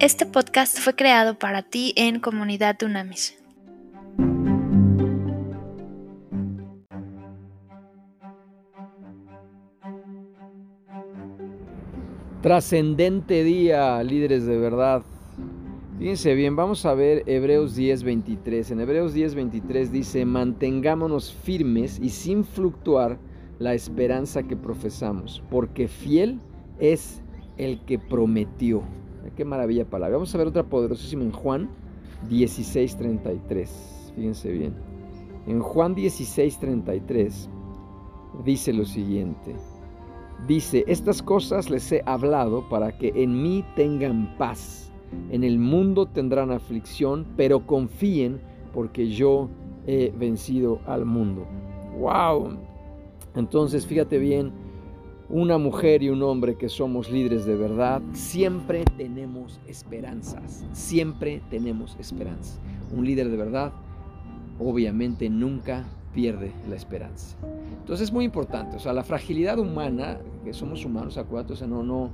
Este podcast fue creado para ti en Comunidad Dunamis. Trascendente día, líderes de verdad. Fíjense bien, vamos a ver Hebreos 10:23. En Hebreos 10:23 dice, mantengámonos firmes y sin fluctuar la esperanza que profesamos, porque fiel es el que prometió. Qué maravilla palabra. Vamos a ver otra poderosísima en Juan 16:33. Fíjense bien. En Juan 16:33 dice lo siguiente. Dice, estas cosas les he hablado para que en mí tengan paz. En el mundo tendrán aflicción, pero confíen porque yo he vencido al mundo. ¡Wow! Entonces, fíjate bien, una mujer y un hombre que somos líderes de verdad, siempre tenemos esperanzas, siempre tenemos esperanza. Un líder de verdad obviamente nunca pierde la esperanza. Entonces es muy importante, o sea, la fragilidad humana, que somos humanos, acuérdate, o sea, no, no,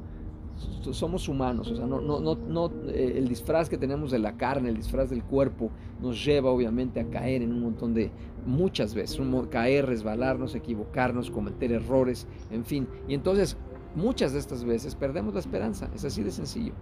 somos humanos, o sea, no, no, no, eh, el disfraz que tenemos de la carne, el disfraz del cuerpo, nos lleva obviamente a caer en un montón de, muchas veces, caer, resbalarnos, equivocarnos, cometer errores, en fin. Y entonces, muchas de estas veces perdemos la esperanza, es así de sencillo.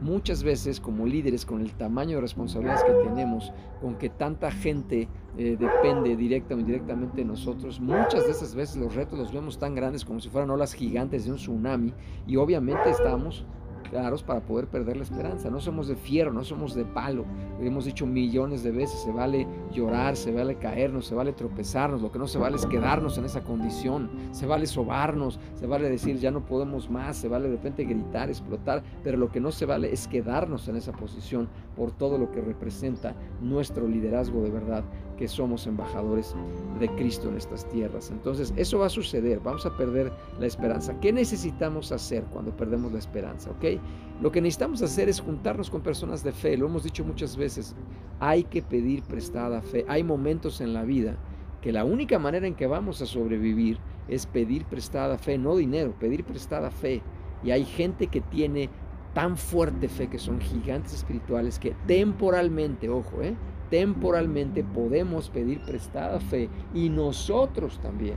Muchas veces como líderes, con el tamaño de responsabilidades que tenemos, con que tanta gente eh, depende directa o indirectamente de nosotros, muchas de esas veces los retos los vemos tan grandes como si fueran olas gigantes de un tsunami y obviamente estamos claros para poder perder la esperanza. No somos de fierro, no somos de palo. Lo hemos dicho millones de veces, se vale llorar, se vale caernos, se vale tropezarnos. Lo que no se vale es quedarnos en esa condición. Se vale sobarnos, se vale decir ya no podemos más, se vale de repente gritar, explotar, pero lo que no se vale es quedarnos en esa posición por todo lo que representa nuestro liderazgo de verdad, que somos embajadores de Cristo en estas tierras. Entonces, eso va a suceder, vamos a perder la esperanza. ¿Qué necesitamos hacer cuando perdemos la esperanza? ¿Ok? Lo que necesitamos hacer es juntarnos con personas de fe, lo hemos dicho muchas veces, hay que pedir prestada fe. Hay momentos en la vida que la única manera en que vamos a sobrevivir es pedir prestada fe, no dinero, pedir prestada fe. Y hay gente que tiene tan fuerte fe que son gigantes espirituales que temporalmente, ojo, eh, temporalmente podemos pedir prestada fe y nosotros también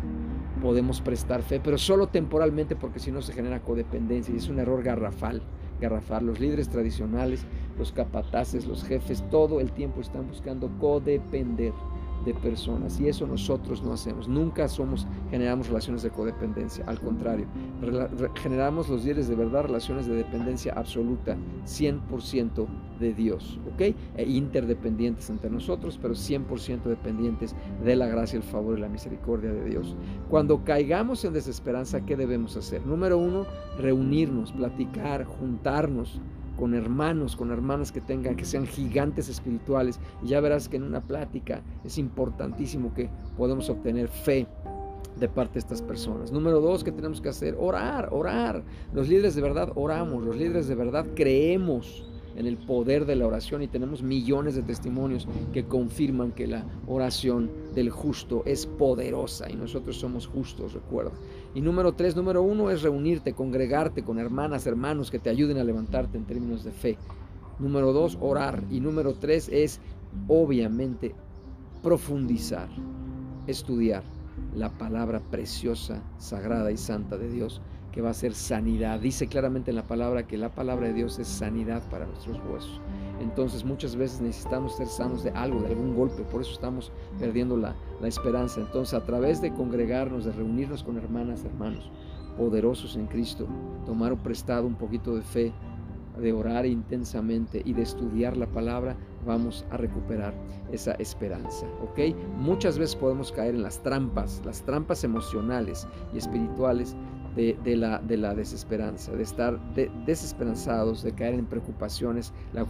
podemos prestar fe, pero solo temporalmente porque si no se genera codependencia y es un error garrafal. Garrafal, los líderes tradicionales, los capataces, los jefes, todo el tiempo están buscando codepender de personas y eso nosotros no hacemos. Nunca somos, generamos relaciones de codependencia, al contrario, generamos los líderes de verdad relaciones de dependencia absoluta, 100% de Dios, ¿ok? E interdependientes entre nosotros, pero 100% dependientes de la gracia, el favor y la misericordia de Dios. Cuando caigamos en desesperanza, ¿qué debemos hacer? Número uno, reunirnos, platicar, juntarnos con hermanos, con hermanas que tengan, que sean gigantes espirituales. Y ya verás que en una plática es importantísimo que podamos obtener fe de parte de estas personas. Número dos, que tenemos que hacer? Orar, orar. Los líderes de verdad oramos, los líderes de verdad creemos en el poder de la oración y tenemos millones de testimonios que confirman que la oración del justo es poderosa y nosotros somos justos, recuerda. Y número tres, número uno es reunirte, congregarte con hermanas, hermanos que te ayuden a levantarte en términos de fe. Número dos, orar. Y número tres es, obviamente, profundizar, estudiar la palabra preciosa, sagrada y santa de Dios que va a ser sanidad. Dice claramente en la palabra que la palabra de Dios es sanidad para nuestros huesos. Entonces muchas veces necesitamos ser sanos de algo, de algún golpe, por eso estamos perdiendo la, la esperanza. Entonces a través de congregarnos, de reunirnos con hermanas, hermanos poderosos en Cristo, tomar prestado un poquito de fe, de orar intensamente y de estudiar la palabra, vamos a recuperar esa esperanza, ¿ok? Muchas veces podemos caer en las trampas, las trampas emocionales y espirituales de, la, de la desesperanza, de estar desesperanzados, de caer en preocupaciones. La,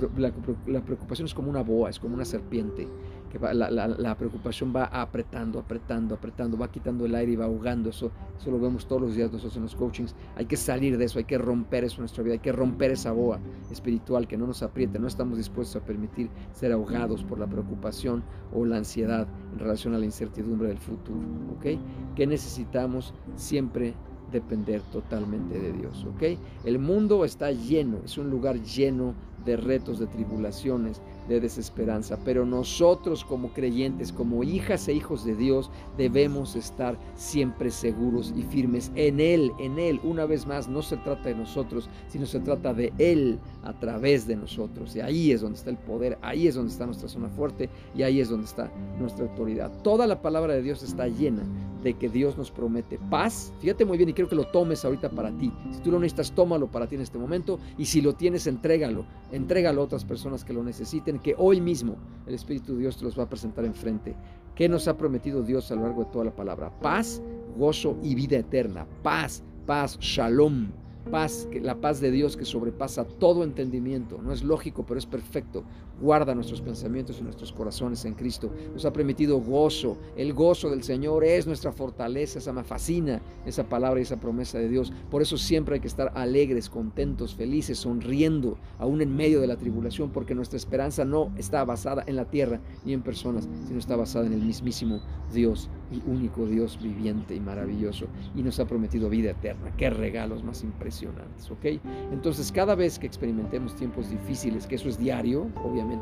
preocupación es como una boa, es como una serpiente. Que la, preocupación va apretando, apretando, apretando, va quitando el aire y va ahogando. Eso, eso lo vemos todos los días nosotros en los coachings. Hay que salir de eso, hay que romper eso en nuestra vida, hay que romper esa boa espiritual que no nos apriete. No estamos dispuestos a permitir ser ahogados por la preocupación o la ansiedad en relación a la incertidumbre del futuro. ¿Ok? ¿Qué necesitamos siempre? Depender totalmente de Dios, ¿ok? El mundo está lleno, es un lugar lleno de retos, de tribulaciones, de desesperanza. Pero nosotros como creyentes, como hijas e hijos de Dios, debemos estar siempre seguros y firmes en Él, en Él. Una vez más, no se trata de nosotros, sino se trata de Él a través de nosotros. Y ahí es donde está el poder, ahí es donde está nuestra zona fuerte y ahí es donde está nuestra autoridad. Toda la palabra de Dios está llena de que Dios nos promete paz. Fíjate muy bien y quiero que lo tomes ahorita para ti. Si tú lo necesitas, tómalo para ti en este momento y si lo tienes, entrégalo. Entrégalo a otras personas que lo necesiten, que hoy mismo el Espíritu de Dios te los va a presentar enfrente. ¿Qué nos ha prometido Dios a lo largo de toda la palabra? Paz, gozo y vida eterna. Paz, paz, shalom paz, la paz de Dios que sobrepasa todo entendimiento. No es lógico, pero es perfecto. Guarda nuestros pensamientos y nuestros corazones en Cristo. Nos ha permitido gozo. El gozo del Señor es nuestra fortaleza. Esa me fascina esa palabra y esa promesa de Dios. Por eso siempre hay que estar alegres, contentos, felices, sonriendo, aún en medio de la tribulación, porque nuestra esperanza no está basada en la tierra ni en personas, sino está basada en el mismísimo Dios y único Dios viviente y maravilloso. Y nos ha prometido vida eterna. Qué regalos más impresionantes ¿ok? Entonces, cada vez que experimentemos tiempos difíciles, que eso es diario, obviamente,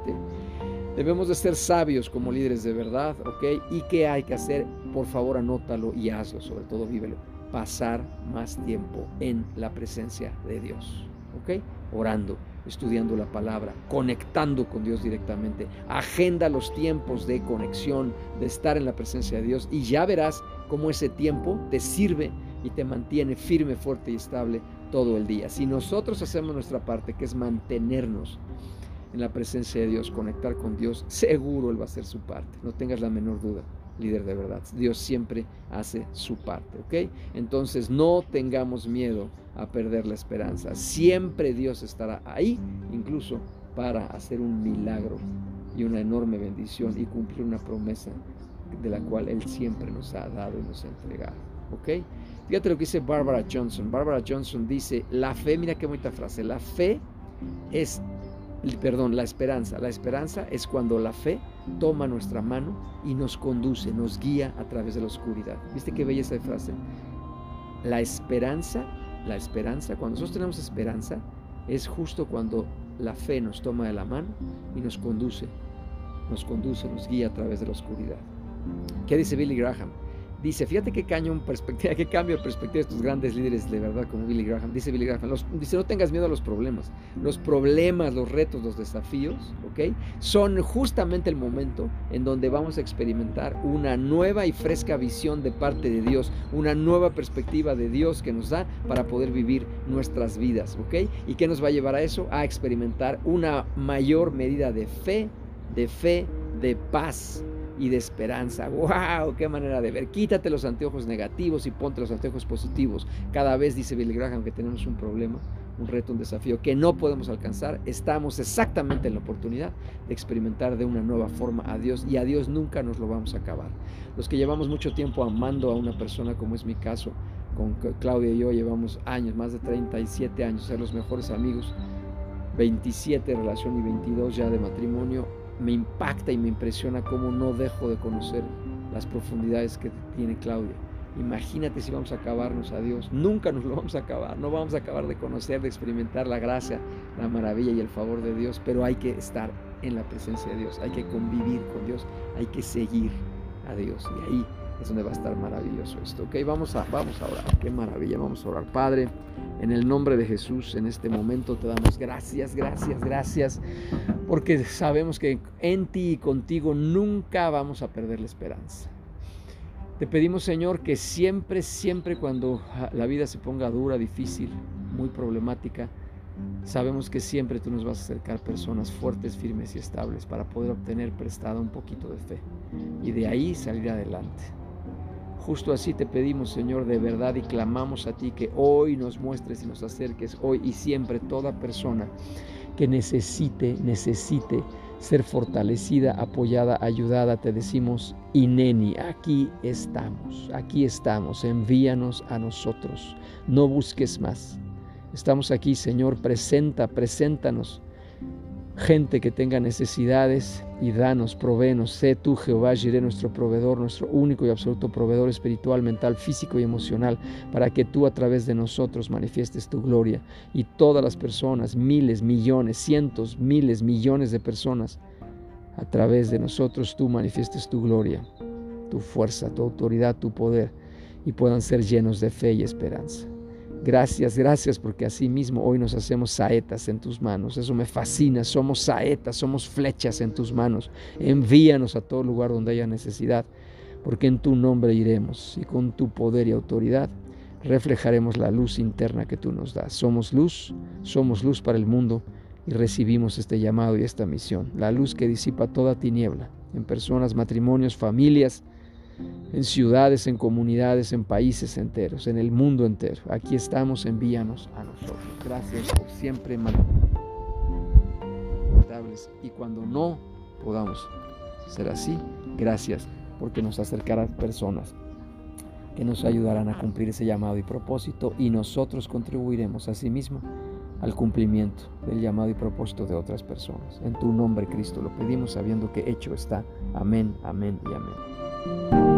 debemos de ser sabios como líderes de verdad, ¿ok? ¿Y qué hay que hacer? Por favor, anótalo y hazlo, sobre todo vívelo. Pasar más tiempo en la presencia de Dios, ¿ok? Orando, estudiando la palabra, conectando con Dios directamente. Agenda los tiempos de conexión, de estar en la presencia de Dios y ya verás cómo ese tiempo te sirve y te mantiene firme, fuerte y estable todo el día. Si nosotros hacemos nuestra parte, que es mantenernos en la presencia de Dios, conectar con Dios, seguro Él va a hacer su parte. No tengas la menor duda, líder de verdad. Dios siempre hace su parte, ¿ok? Entonces no tengamos miedo a perder la esperanza. Siempre Dios estará ahí, incluso para hacer un milagro y una enorme bendición y cumplir una promesa de la cual Él siempre nos ha dado y nos ha entregado, ¿ok? Fíjate lo que dice Barbara Johnson. Barbara Johnson dice, la fe, mira qué bonita frase, la fe es, perdón, la esperanza. La esperanza es cuando la fe toma nuestra mano y nos conduce, nos guía a través de la oscuridad. ¿Viste qué bella esa frase? La esperanza, la esperanza, cuando nosotros tenemos esperanza, es justo cuando la fe nos toma de la mano y nos conduce, nos conduce, nos guía a través de la oscuridad. ¿Qué dice Billy Graham? Dice, fíjate qué, caño perspectiva, qué cambio de perspectiva de estos grandes líderes de verdad como Billy Graham. Dice Billy Graham, dice, no tengas miedo a los problemas. Los problemas, los retos, los desafíos, ¿ok? Son justamente el momento en donde vamos a experimentar una nueva y fresca visión de parte de Dios, una nueva perspectiva de Dios que nos da para poder vivir nuestras vidas, ¿ok? ¿Y qué nos va a llevar a eso? A experimentar una mayor medida de fe, de fe, de paz, y de esperanza. ¡Wow! ¡Qué manera de ver! Quítate los anteojos negativos y ponte los anteojos positivos. Cada vez, dice Billy Graham, que tenemos un problema, un reto, un desafío que no podemos alcanzar, estamos exactamente en la oportunidad de experimentar de una nueva forma a Dios y a Dios nunca nos lo vamos a acabar. Los que llevamos mucho tiempo amando a una persona, como es mi caso, con Claudia y yo llevamos años, más de 37 años, ser los mejores amigos, 27 de relación y 22 ya de matrimonio me impacta y me impresiona cómo no dejo de conocer las profundidades que tiene Claudia. Imagínate si vamos a acabarnos a Dios. Nunca nos lo vamos a acabar. No vamos a acabar de conocer, de experimentar la gracia, la maravilla y el favor de Dios. Pero hay que estar en la presencia de Dios. Hay que convivir con Dios. Hay que seguir a Dios. Y ahí es donde va a estar maravilloso esto. Ok, vamos a, vamos a orar. Qué maravilla. Vamos a orar. Padre, en el nombre de Jesús, en este momento te damos gracias, gracias, gracias. Porque sabemos que en ti y contigo nunca vamos a perder la esperanza. Te pedimos, Señor, que siempre, siempre cuando la vida se ponga dura, difícil, muy problemática, sabemos que siempre tú nos vas a acercar personas fuertes, firmes y estables para poder obtener prestada un poquito de fe y de ahí salir adelante. Justo así te pedimos, Señor, de verdad y clamamos a ti que hoy nos muestres y nos acerques, hoy y siempre, toda persona que necesite, necesite ser fortalecida, apoyada, ayudada, te decimos, Ineni, aquí estamos, aquí estamos, envíanos a nosotros, no busques más. Estamos aquí, Señor, presenta, preséntanos gente que tenga necesidades y danos, provenos. Sé tú, Jehová, Jiré, nuestro proveedor, nuestro único y absoluto proveedor espiritual, mental, físico y emocional, para que tú a través de nosotros manifiestes tu gloria. Y todas las personas, miles, millones, cientos, miles, millones de personas, a través de nosotros tú manifiestes tu gloria, tu fuerza, tu autoridad, tu poder, y puedan ser llenos de fe y esperanza. Gracias, gracias porque así mismo hoy nos hacemos saetas en tus manos. Eso me fascina. Somos saetas, somos flechas en tus manos. Envíanos a todo lugar donde haya necesidad, porque en tu nombre iremos y con tu poder y autoridad reflejaremos la luz interna que tú nos das. Somos luz, somos luz para el mundo y recibimos este llamado y esta misión. La luz que disipa toda tiniebla en personas, matrimonios, familias, en ciudades, en comunidades, en países enteros, en el mundo entero. Aquí estamos, envíanos a nosotros. Gracias por siempre y cuando no podamos ser así, gracias porque nos acercarán personas que nos ayudarán a cumplir ese llamado y propósito y nosotros contribuiremos a sí mismo al cumplimiento del llamado y propósito de otras personas. En tu nombre, Cristo, lo pedimos sabiendo que hecho está. Amén, amén y amén.